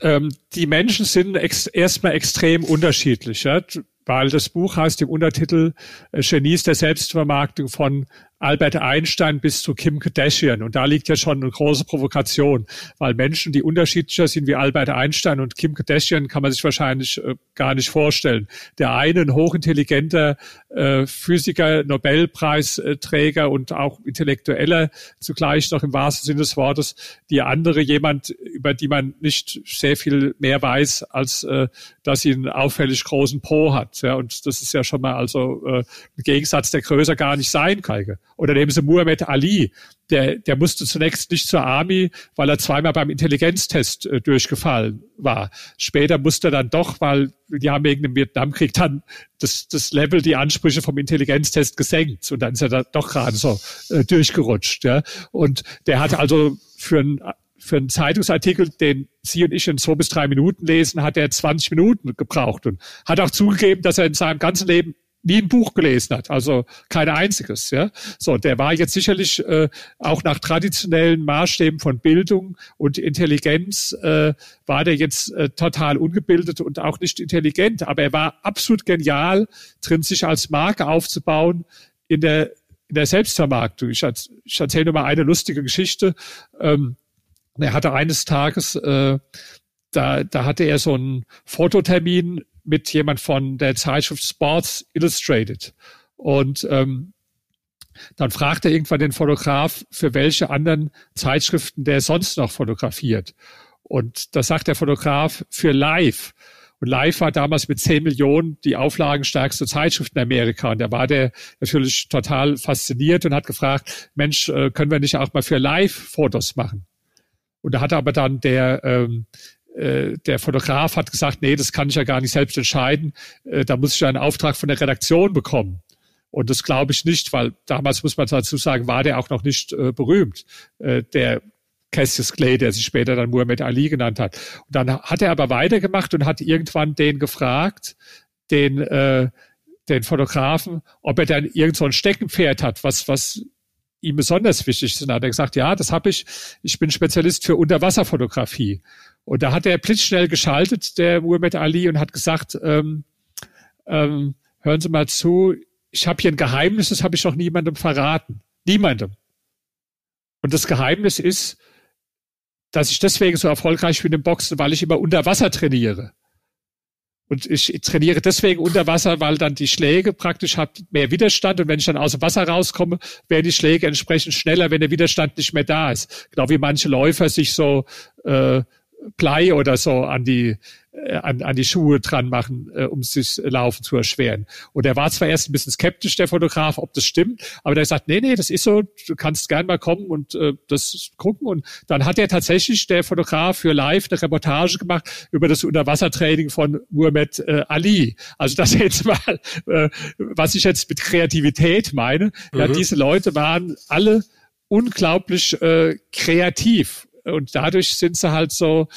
Speaker 1: ähm, die Menschen sind ex erstmal extrem unterschiedlich, ja? weil das Buch heißt im Untertitel äh, Genies der Selbstvermarktung von Albert Einstein bis zu Kim Kardashian. Und da liegt ja schon eine große Provokation, weil Menschen, die unterschiedlicher sind wie Albert Einstein und Kim Kardashian, kann man sich wahrscheinlich äh, gar nicht vorstellen. Der eine ein hochintelligenter äh, Physiker, Nobelpreisträger und auch Intellektueller, zugleich noch im wahrsten Sinne des Wortes. Die andere jemand, über die man nicht sehr viel mehr weiß, als äh, dass sie einen auffällig großen Po hat. Ja, und das ist ja schon mal also äh, ein Gegensatz, der größer gar nicht sein kann. Oder nehmen Sie Muhammad Ali, der, der musste zunächst nicht zur Army, weil er zweimal beim Intelligenztest äh, durchgefallen war. Später musste er dann doch, weil die haben wegen dem Vietnamkrieg dann das, das Level, die Ansprüche vom Intelligenztest gesenkt und dann ist er da doch gerade so äh, durchgerutscht. Ja. Und der hat also für ein für einen Zeitungsartikel, den Sie und ich in zwei bis drei Minuten lesen, hat er 20 Minuten gebraucht und hat auch zugegeben, dass er in seinem ganzen Leben nie ein Buch gelesen hat, also kein einziges. Ja, so der war jetzt sicherlich äh, auch nach traditionellen Maßstäben von Bildung und Intelligenz äh, war der jetzt äh, total ungebildet und auch nicht intelligent, aber er war absolut genial drin, sich als Marke aufzubauen in der in der Selbstvermarktung. Ich, ich erzähle nur mal eine lustige Geschichte. Ähm, er hatte eines Tages, äh, da, da hatte er so einen Fototermin mit jemand von der Zeitschrift Sports Illustrated. Und ähm, dann fragt er irgendwann den Fotograf, für welche anderen Zeitschriften der sonst noch fotografiert. Und da sagt der Fotograf für Live. Und Live war damals mit 10 Millionen die auflagenstärkste Zeitschrift in Amerika. Und da war der natürlich total fasziniert und hat gefragt, Mensch, äh, können wir nicht auch mal für Live Fotos machen? Und da hat aber dann der, ähm, äh, der Fotograf hat gesagt, nee, das kann ich ja gar nicht selbst entscheiden. Äh, da muss ich einen Auftrag von der Redaktion bekommen. Und das glaube ich nicht, weil damals muss man dazu sagen, war der auch noch nicht äh, berühmt. Äh, der Cassius Clay, der sich später dann Muhammad Ali genannt hat. Und dann hat er aber weitergemacht und hat irgendwann den gefragt, den, äh, den Fotografen, ob er dann irgend so ein Steckenpferd hat, was, was ihm besonders wichtig sind. Da hat er gesagt, ja, das habe ich. Ich bin Spezialist für Unterwasserfotografie. Und da hat er blitzschnell geschaltet, der Muhammad Ali, und hat gesagt, ähm, ähm, hören Sie mal zu, ich habe hier ein Geheimnis, das habe ich noch niemandem verraten. Niemandem. Und das Geheimnis ist, dass ich deswegen so erfolgreich bin im Boxen, weil ich immer unter Wasser trainiere. Und ich trainiere deswegen unter Wasser, weil dann die Schläge praktisch hat mehr Widerstand und wenn ich dann aus dem Wasser rauskomme, werden die Schläge entsprechend schneller, wenn der Widerstand nicht mehr da ist. Genau wie manche Läufer sich so äh, Blei oder so an die äh, an, an die Schuhe dran machen, äh, um sich Laufen zu erschweren. Und er war zwar erst ein bisschen skeptisch, der Fotograf, ob das stimmt, aber der sagt, nee, nee, das ist so, du kannst gern mal kommen und äh, das gucken. Und dann hat er tatsächlich, der Fotograf, für live eine Reportage gemacht über das Unterwassertraining von Muhammad äh, Ali. Also das [laughs] jetzt mal, äh, was ich jetzt mit Kreativität meine. Mhm. Ja, diese Leute waren alle unglaublich äh, kreativ und dadurch sind sie halt so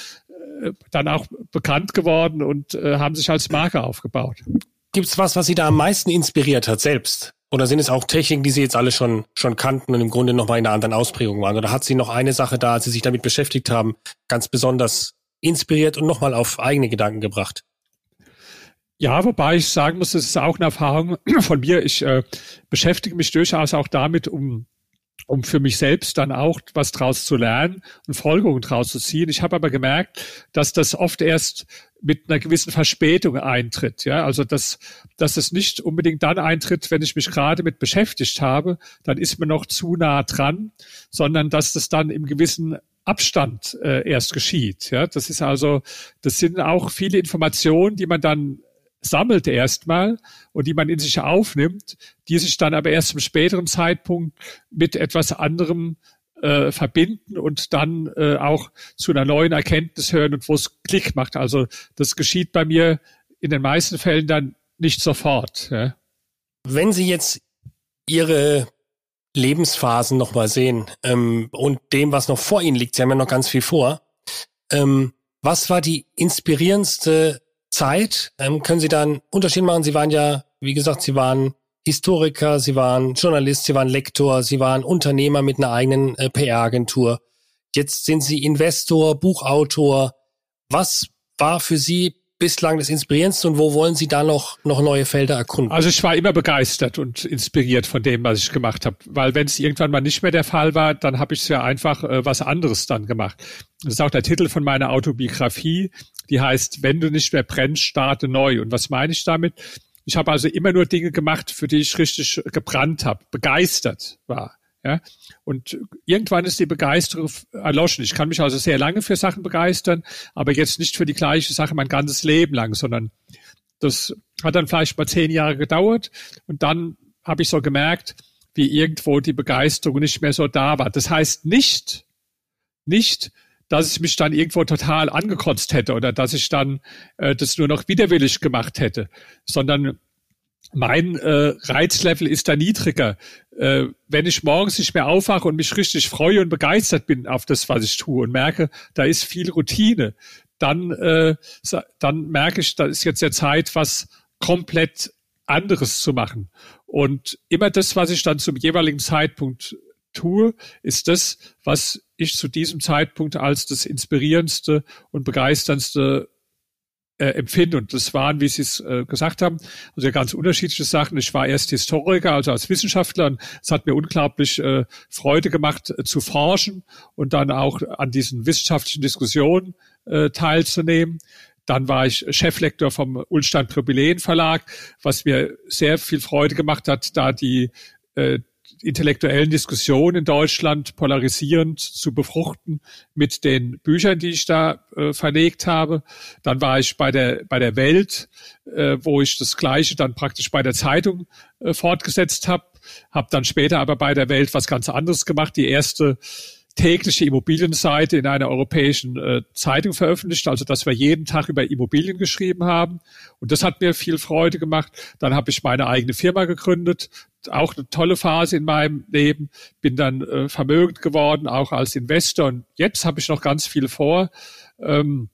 Speaker 1: äh, dann auch bekannt geworden und äh, haben sich als Marke aufgebaut.
Speaker 2: Gibt's was, was Sie da am meisten inspiriert hat selbst? Oder sind es auch Techniken, die Sie jetzt alle schon, schon kannten und im Grunde nochmal in einer anderen Ausprägung waren? Oder hat Sie noch eine Sache da, als Sie sich damit beschäftigt haben, ganz besonders inspiriert und nochmal auf eigene Gedanken gebracht?
Speaker 1: Ja, wobei ich sagen muss, das ist auch eine Erfahrung von mir. Ich äh, beschäftige mich durchaus auch damit, um um für mich selbst dann auch was draus zu lernen und Folgerungen draus zu ziehen. Ich habe aber gemerkt, dass das oft erst mit einer gewissen Verspätung eintritt. Ja, also dass, dass es nicht unbedingt dann eintritt, wenn ich mich gerade mit beschäftigt habe, dann ist mir noch zu nah dran, sondern dass das dann im gewissen Abstand äh, erst geschieht. Ja, das ist also, das sind auch viele Informationen, die man dann sammelt erstmal und die man in sich aufnimmt, die sich dann aber erst zum späteren Zeitpunkt mit etwas anderem äh, verbinden und dann äh, auch zu einer neuen Erkenntnis hören und wo es Klick macht. Also das geschieht bei mir in den meisten Fällen dann nicht sofort. Ja.
Speaker 2: Wenn Sie jetzt Ihre Lebensphasen nochmal sehen ähm, und dem, was noch vor Ihnen liegt, Sie haben ja noch ganz viel vor, ähm, was war die inspirierendste Zeit ähm, können Sie da einen Unterschied machen? Sie waren ja, wie gesagt, Sie waren Historiker, Sie waren Journalist, Sie waren Lektor, Sie waren Unternehmer mit einer eigenen äh, PR-Agentur. Jetzt sind Sie Investor, Buchautor. Was war für Sie bislang das Inspirierendste und wo wollen Sie da noch, noch neue Felder erkunden?
Speaker 1: Also ich war immer begeistert und inspiriert von dem, was ich gemacht habe. Weil wenn es irgendwann mal nicht mehr der Fall war, dann habe ich ja einfach äh, was anderes dann gemacht. Das ist auch der Titel von meiner Autobiografie, die heißt, wenn du nicht mehr brennst, starte neu. Und was meine ich damit? Ich habe also immer nur Dinge gemacht, für die ich richtig gebrannt habe, begeistert war. Ja? Und irgendwann ist die Begeisterung erloschen. Ich kann mich also sehr lange für Sachen begeistern, aber jetzt nicht für die gleiche Sache mein ganzes Leben lang, sondern das hat dann vielleicht mal zehn Jahre gedauert und dann habe ich so gemerkt, wie irgendwo die Begeisterung nicht mehr so da war. Das heißt nicht, nicht, dass ich mich dann irgendwo total angekotzt hätte oder dass ich dann äh, das nur noch widerwillig gemacht hätte, sondern mein äh, Reizlevel ist da niedriger. Äh, wenn ich morgens nicht mehr aufwache und mich richtig freue und begeistert bin auf das, was ich tue und merke, da ist viel Routine, dann, äh, dann merke ich, da ist jetzt der Zeit, was komplett anderes zu machen. Und immer das, was ich dann zum jeweiligen Zeitpunkt tue, ist das, was ich zu diesem Zeitpunkt als das inspirierendste und begeisterndste äh, empfinde. Und das waren, wie Sie es äh, gesagt haben, also ganz unterschiedliche Sachen. Ich war erst Historiker, also als Wissenschaftler, und es hat mir unglaublich äh, Freude gemacht, äh, zu forschen und dann auch an diesen wissenschaftlichen Diskussionen äh, teilzunehmen. Dann war ich Cheflektor vom Ulstein Privilegien Verlag, was mir sehr viel Freude gemacht hat, da die äh, intellektuellen Diskussionen in Deutschland polarisierend zu befruchten mit den Büchern, die ich da äh, verlegt habe. Dann war ich bei der bei der Welt, äh, wo ich das Gleiche dann praktisch bei der Zeitung äh, fortgesetzt habe. Habe dann später aber bei der Welt was ganz anderes gemacht. Die erste tägliche Immobilienseite in einer europäischen äh, Zeitung veröffentlicht, also dass wir jeden Tag über Immobilien geschrieben haben. Und das hat mir viel Freude gemacht. Dann habe ich meine eigene Firma gegründet, auch eine tolle Phase in meinem Leben, bin dann äh, vermögend geworden, auch als Investor. Und jetzt habe ich noch ganz viel vor. Ähm,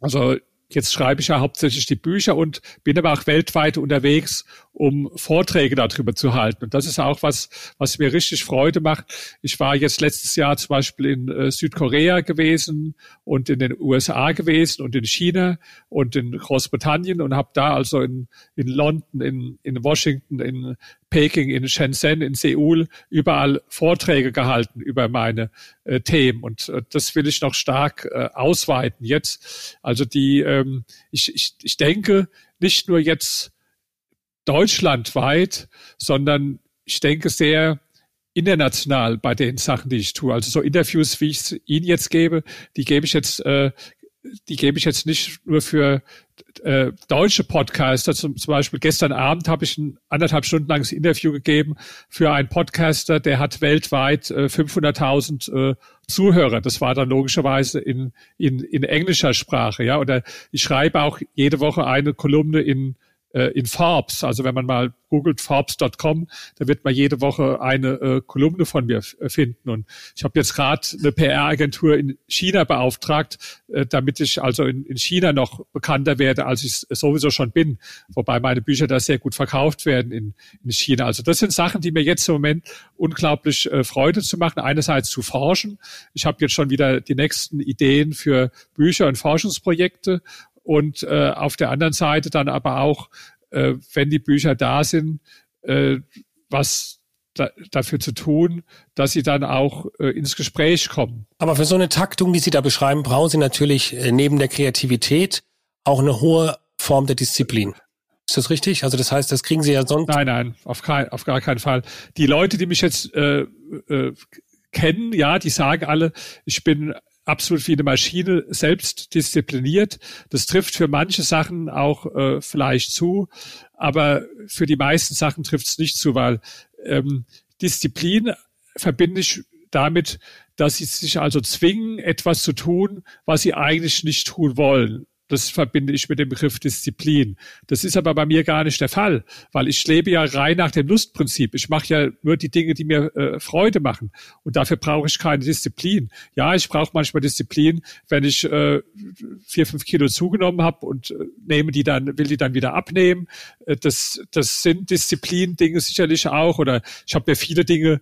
Speaker 1: also Jetzt schreibe ich ja hauptsächlich die Bücher und bin aber auch weltweit unterwegs, um Vorträge darüber zu halten. Und das ist auch was, was mir richtig Freude macht. Ich war jetzt letztes Jahr zum Beispiel in äh, Südkorea gewesen und in den USA gewesen und in China und in Großbritannien und habe da also in, in London, in, in Washington, in Peking, in Shenzhen, in Seoul überall Vorträge gehalten über meine äh, Themen. Und äh, das will ich noch stark äh, ausweiten jetzt. Also die, ähm, ich, ich, ich denke nicht nur jetzt deutschlandweit, sondern ich denke sehr international bei den Sachen, die ich tue. Also so Interviews, wie ich es Ihnen jetzt gebe, die gebe ich jetzt äh, die gebe ich jetzt nicht nur für äh, deutsche Podcaster. Zum, zum Beispiel gestern Abend habe ich ein anderthalb Stunden langes Interview gegeben für einen Podcaster, der hat weltweit äh, 500.000 äh, Zuhörer. Das war dann logischerweise in, in, in englischer Sprache. Ja, oder ich schreibe auch jede Woche eine Kolumne in äh, in Forbes. Also wenn man mal googelt Forbes.com, da wird man jede Woche eine äh, Kolumne von mir äh, finden. Und ich habe jetzt gerade eine PR-Agentur in China beauftragt, äh, damit ich also in, in China noch bekannter werde, als ich sowieso schon bin. Wobei meine Bücher da sehr gut verkauft werden in, in China. Also das sind Sachen, die mir jetzt im Moment unglaublich äh, Freude zu machen. Einerseits zu forschen. Ich habe jetzt schon wieder die nächsten Ideen für Bücher und Forschungsprojekte und äh, auf der anderen Seite dann aber auch, äh, wenn die Bücher da sind, äh, was da, dafür zu tun, dass sie dann auch äh, ins Gespräch kommen.
Speaker 2: Aber für so eine Taktung, wie Sie da beschreiben, brauchen Sie natürlich äh, neben der Kreativität auch eine hohe Form der Disziplin. Ist das richtig? Also das heißt, das kriegen Sie ja sonst.
Speaker 1: Nein, nein, auf, kein, auf gar keinen Fall. Die Leute, die mich jetzt äh, äh, kennen, ja, die sagen alle, ich bin absolut wie eine Maschine selbst diszipliniert. Das trifft für manche Sachen auch äh, vielleicht zu, aber für die meisten Sachen trifft es nicht zu, weil ähm, Disziplin verbinde ich damit, dass sie sich also zwingen, etwas zu tun, was sie eigentlich nicht tun wollen. Das verbinde ich mit dem Begriff Disziplin. Das ist aber bei mir gar nicht der Fall, weil ich lebe ja rein nach dem Lustprinzip. Ich mache ja nur die Dinge, die mir äh, Freude machen. Und dafür brauche ich keine Disziplin. Ja, ich brauche manchmal Disziplin, wenn ich äh, vier, fünf Kilo zugenommen habe und äh, nehme die dann, will die dann wieder abnehmen. Äh, das, das sind Disziplin-Dinge sicherlich auch. Oder ich habe mir viele Dinge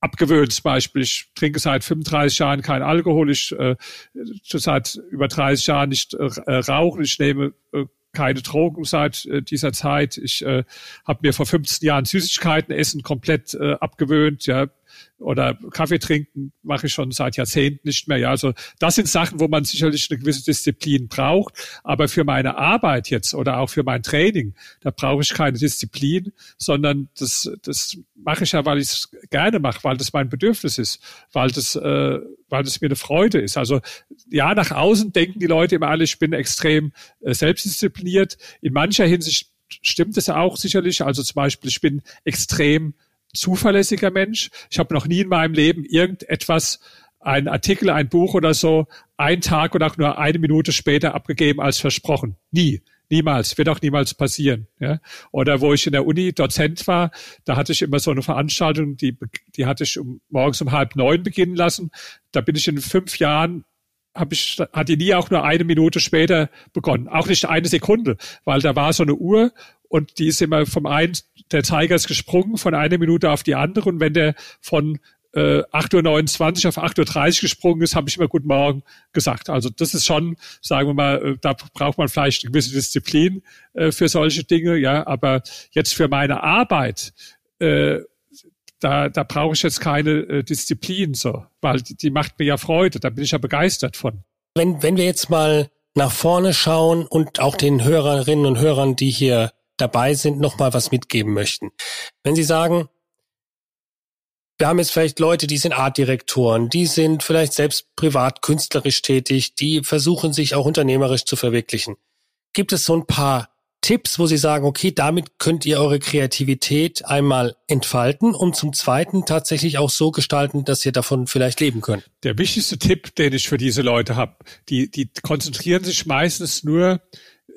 Speaker 1: abgewöhnt. Zum Beispiel, ich trinke seit 35 Jahren kein Alkohol, ich äh, seit über 30 Jahren nicht äh, rauchen, ich nehme äh, keine Drogen seit äh, dieser Zeit. Ich äh, habe mir vor 15 Jahren Süßigkeiten essen komplett äh, abgewöhnt. Ja, oder Kaffee trinken mache ich schon seit Jahrzehnten nicht mehr. Ja, also das sind Sachen, wo man sicherlich eine gewisse Disziplin braucht. Aber für meine Arbeit jetzt oder auch für mein Training, da brauche ich keine Disziplin, sondern das, das mache ich ja, weil ich es gerne mache, weil das mein Bedürfnis ist, weil das, äh, weil das mir eine Freude ist. Also ja, nach außen denken die Leute immer alle, ich bin extrem äh, selbstdiszipliniert. In mancher Hinsicht stimmt es auch sicherlich. Also zum Beispiel, ich bin extrem zuverlässiger Mensch. Ich habe noch nie in meinem Leben irgendetwas, ein Artikel, ein Buch oder so, einen Tag oder auch nur eine Minute später abgegeben als versprochen. Nie. Niemals, wird auch niemals passieren. Ja? Oder wo ich in der Uni Dozent war, da hatte ich immer so eine Veranstaltung, die, die hatte ich um, morgens um halb neun beginnen lassen. Da bin ich in fünf Jahren habe ich, hat die nie auch nur eine Minute später begonnen. Auch nicht eine Sekunde, weil da war so eine Uhr und die ist immer vom einen, der Zeiger ist gesprungen von einer Minute auf die andere und wenn der von äh, 8.29 Uhr auf 8.30 Uhr gesprungen ist, habe ich immer Guten Morgen gesagt. Also das ist schon, sagen wir mal, äh, da braucht man vielleicht eine gewisse Disziplin äh, für solche Dinge, ja, aber jetzt für meine Arbeit, äh, da, da brauche ich jetzt keine äh, Disziplin so, weil die macht mir ja Freude, da bin ich ja begeistert von.
Speaker 2: Wenn, wenn wir jetzt mal nach vorne schauen und auch den Hörerinnen und Hörern, die hier dabei sind, nochmal was mitgeben möchten. Wenn Sie sagen, wir haben jetzt vielleicht Leute, die sind Artdirektoren, die sind vielleicht selbst privat künstlerisch tätig, die versuchen sich auch unternehmerisch zu verwirklichen. Gibt es so ein paar Tipps, wo Sie sagen, okay, damit könnt ihr eure Kreativität einmal entfalten und zum Zweiten tatsächlich auch so gestalten, dass ihr davon vielleicht leben könnt?
Speaker 1: Der wichtigste Tipp, den ich für diese Leute habe, die, die konzentrieren sich meistens nur,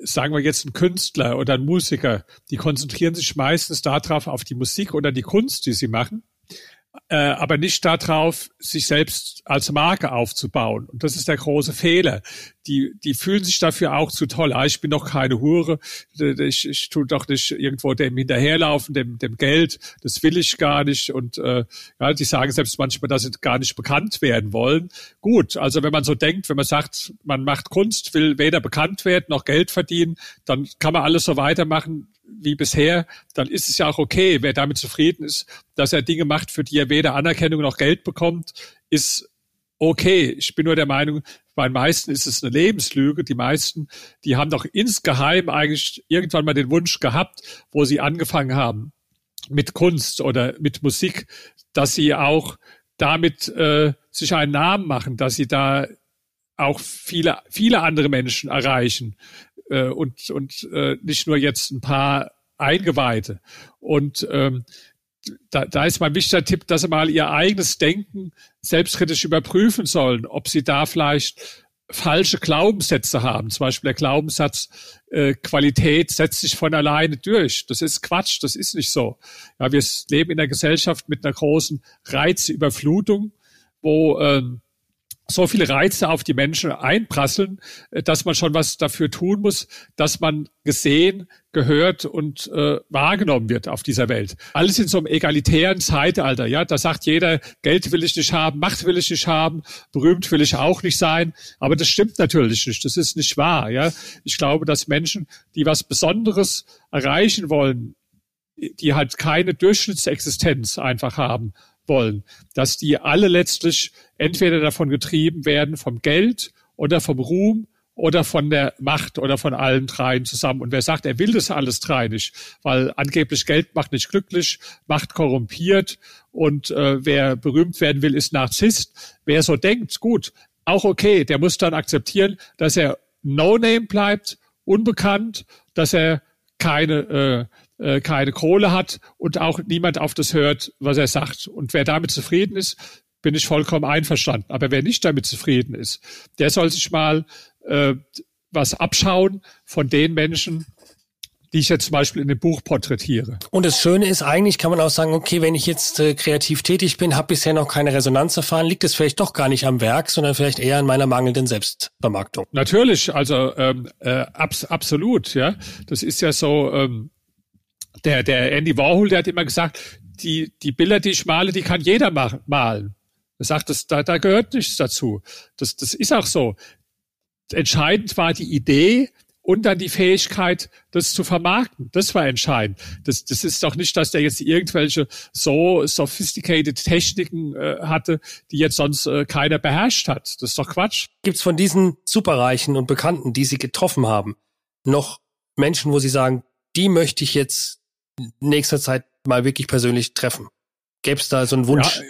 Speaker 1: sagen wir jetzt ein Künstler oder ein Musiker, die konzentrieren sich meistens darauf, auf die Musik oder die Kunst, die sie machen äh, aber nicht darauf, sich selbst als Marke aufzubauen. Und das ist der große Fehler. Die, die fühlen sich dafür auch zu toll. Ah, ich bin doch keine Hure. Ich, ich tue doch nicht irgendwo dem hinterherlaufen, dem, dem Geld. Das will ich gar nicht. Und äh, ja, die sagen selbst manchmal, dass sie gar nicht bekannt werden wollen. Gut, also wenn man so denkt, wenn man sagt, man macht Kunst, will weder bekannt werden noch Geld verdienen, dann kann man alles so weitermachen, wie bisher, dann ist es ja auch okay. Wer damit zufrieden ist, dass er Dinge macht, für die er weder Anerkennung noch Geld bekommt, ist okay. Ich bin nur der Meinung, bei den meisten ist es eine Lebenslüge. Die meisten, die haben doch insgeheim eigentlich irgendwann mal den Wunsch gehabt, wo sie angefangen haben mit Kunst oder mit Musik, dass sie auch damit äh, sich einen Namen machen, dass sie da auch viele, viele andere Menschen erreichen äh, und, und äh, nicht nur jetzt ein paar Eingeweihte. Und ähm, da, da ist mein wichtiger Tipp, dass sie mal ihr eigenes Denken selbstkritisch überprüfen sollen, ob sie da vielleicht falsche Glaubenssätze haben. Zum Beispiel der Glaubenssatz, äh, Qualität setzt sich von alleine durch. Das ist Quatsch, das ist nicht so. Ja, wir leben in einer Gesellschaft mit einer großen Reizüberflutung, wo ähm, so viele Reize auf die Menschen einprasseln, äh, dass man schon was dafür tun muss, dass man gesehen, gehört und äh, wahrgenommen wird auf dieser Welt. Alles in so einem egalitären Zeitalter. Ja, da sagt jeder, Geld will ich nicht haben, Macht will ich nicht haben, berühmt will ich auch nicht sein. Aber das stimmt natürlich nicht. Das ist nicht wahr. Ja, ich glaube, dass Menschen, die was Besonderes erreichen wollen, die halt keine Durchschnittsexistenz einfach haben, wollen, dass die alle letztlich entweder davon getrieben werden vom Geld oder vom Ruhm oder von der Macht oder von allen dreien zusammen. Und wer sagt, er will das alles drei nicht, weil angeblich Geld macht nicht glücklich, Macht korrumpiert und äh, wer berühmt werden will, ist Narzisst. Wer so denkt, gut, auch okay, der muss dann akzeptieren, dass er No-Name bleibt, unbekannt, dass er keine äh, äh, keine Kohle hat und auch niemand auf das hört, was er sagt. Und wer damit zufrieden ist, bin ich vollkommen einverstanden. Aber wer nicht damit zufrieden ist, der soll sich mal äh, was abschauen von den Menschen, die ich jetzt zum Beispiel in dem Buch porträtiere.
Speaker 2: Und das Schöne ist eigentlich, kann man auch sagen, okay, wenn ich jetzt äh, kreativ tätig bin, habe bisher noch keine Resonanz erfahren, liegt es vielleicht doch gar nicht am Werk, sondern vielleicht eher an meiner mangelnden Selbstvermarktung.
Speaker 1: Natürlich, also ähm, äh, abs absolut, ja. Das ist ja so, ähm, der, der Andy Warhol, der hat immer gesagt, die, die Bilder, die ich male, die kann jeder malen. Er sagt, das, da, da gehört nichts dazu. Das, das ist auch so. Entscheidend war die Idee und dann die Fähigkeit, das zu vermarkten. Das war entscheidend. Das, das ist doch nicht, dass der jetzt irgendwelche so sophisticated Techniken äh, hatte, die jetzt sonst äh, keiner beherrscht hat. Das ist doch Quatsch.
Speaker 2: Gibt's von diesen Superreichen und Bekannten, die Sie getroffen haben, noch Menschen, wo Sie sagen, die möchte ich jetzt nächster Zeit mal wirklich persönlich treffen? Gäbe es da so einen Wunsch?
Speaker 1: Ja,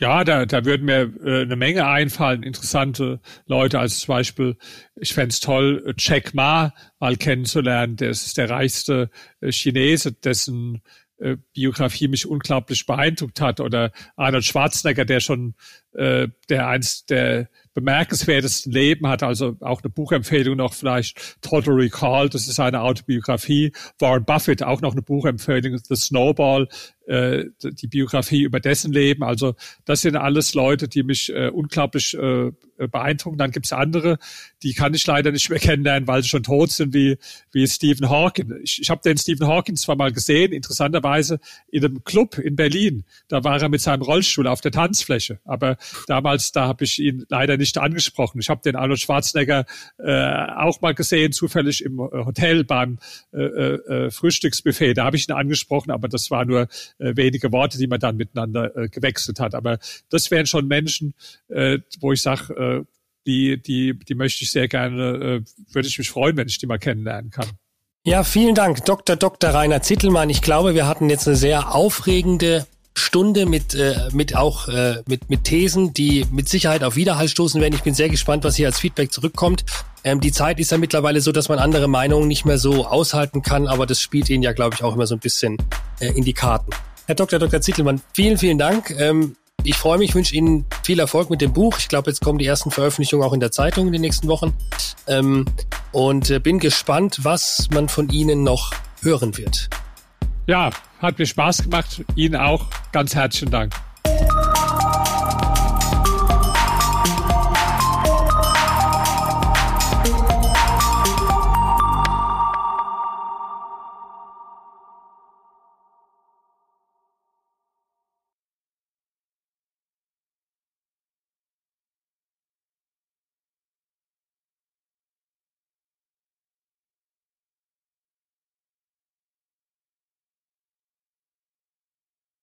Speaker 1: ja, da, da würden mir äh, eine Menge einfallen, interessante Leute, als zum Beispiel, ich fände toll, Jack Ma mal kennenzulernen. Der ist der reichste äh, Chinese, dessen äh, Biografie mich unglaublich beeindruckt hat oder Arnold Schwarzenegger, der schon äh, der eins der bemerkenswertesten Leben hat, also auch eine Buchempfehlung noch vielleicht. Total Recall, das ist eine Autobiografie, Warren Buffett auch noch eine Buchempfehlung, The Snowball, äh, die Biografie über dessen Leben. Also das sind alles Leute, die mich äh, unglaublich äh, beeindrucken. Dann gibt's andere, die kann ich leider nicht mehr kennenlernen, weil sie schon tot sind, wie, wie Stephen Hawking. Ich, ich habe den Stephen Hawking zwar mal gesehen, interessanterweise in einem Club in Berlin. Da war er mit seinem Rollstuhl auf der Tanzfläche. Aber damals, da habe ich ihn leider nicht angesprochen. Ich habe den Arnold Schwarzenegger äh, auch mal gesehen, zufällig im äh, Hotel beim äh, äh, Frühstücksbuffet. Da habe ich ihn angesprochen, aber das war nur äh, wenige Worte, die man dann miteinander äh, gewechselt hat. Aber das wären schon Menschen, äh, wo ich sage, äh, die, die, die möchte ich sehr gerne, äh, würde ich mich freuen, wenn ich die mal kennenlernen kann.
Speaker 2: Ja, vielen Dank, Dr. Dr. Rainer Zittelmann. Ich glaube, wir hatten jetzt eine sehr aufregende Stunde mit, äh, mit auch äh, mit, mit Thesen, die mit Sicherheit auf Widerhall stoßen werden. Ich bin sehr gespannt, was hier als Feedback zurückkommt. Ähm, die Zeit ist ja mittlerweile so, dass man andere Meinungen nicht mehr so aushalten kann, aber das spielt Ihnen ja, glaube ich, auch immer so ein bisschen äh, in die Karten. Herr Dr. Dr. Zittelmann, vielen, vielen Dank. Ähm, ich freue mich, wünsche Ihnen viel Erfolg mit dem Buch. Ich glaube, jetzt kommen die ersten Veröffentlichungen auch in der Zeitung in den nächsten Wochen. Ähm, und äh, bin gespannt, was man von Ihnen noch hören wird.
Speaker 1: Ja, hat mir Spaß gemacht. Ihnen auch ganz herzlichen Dank.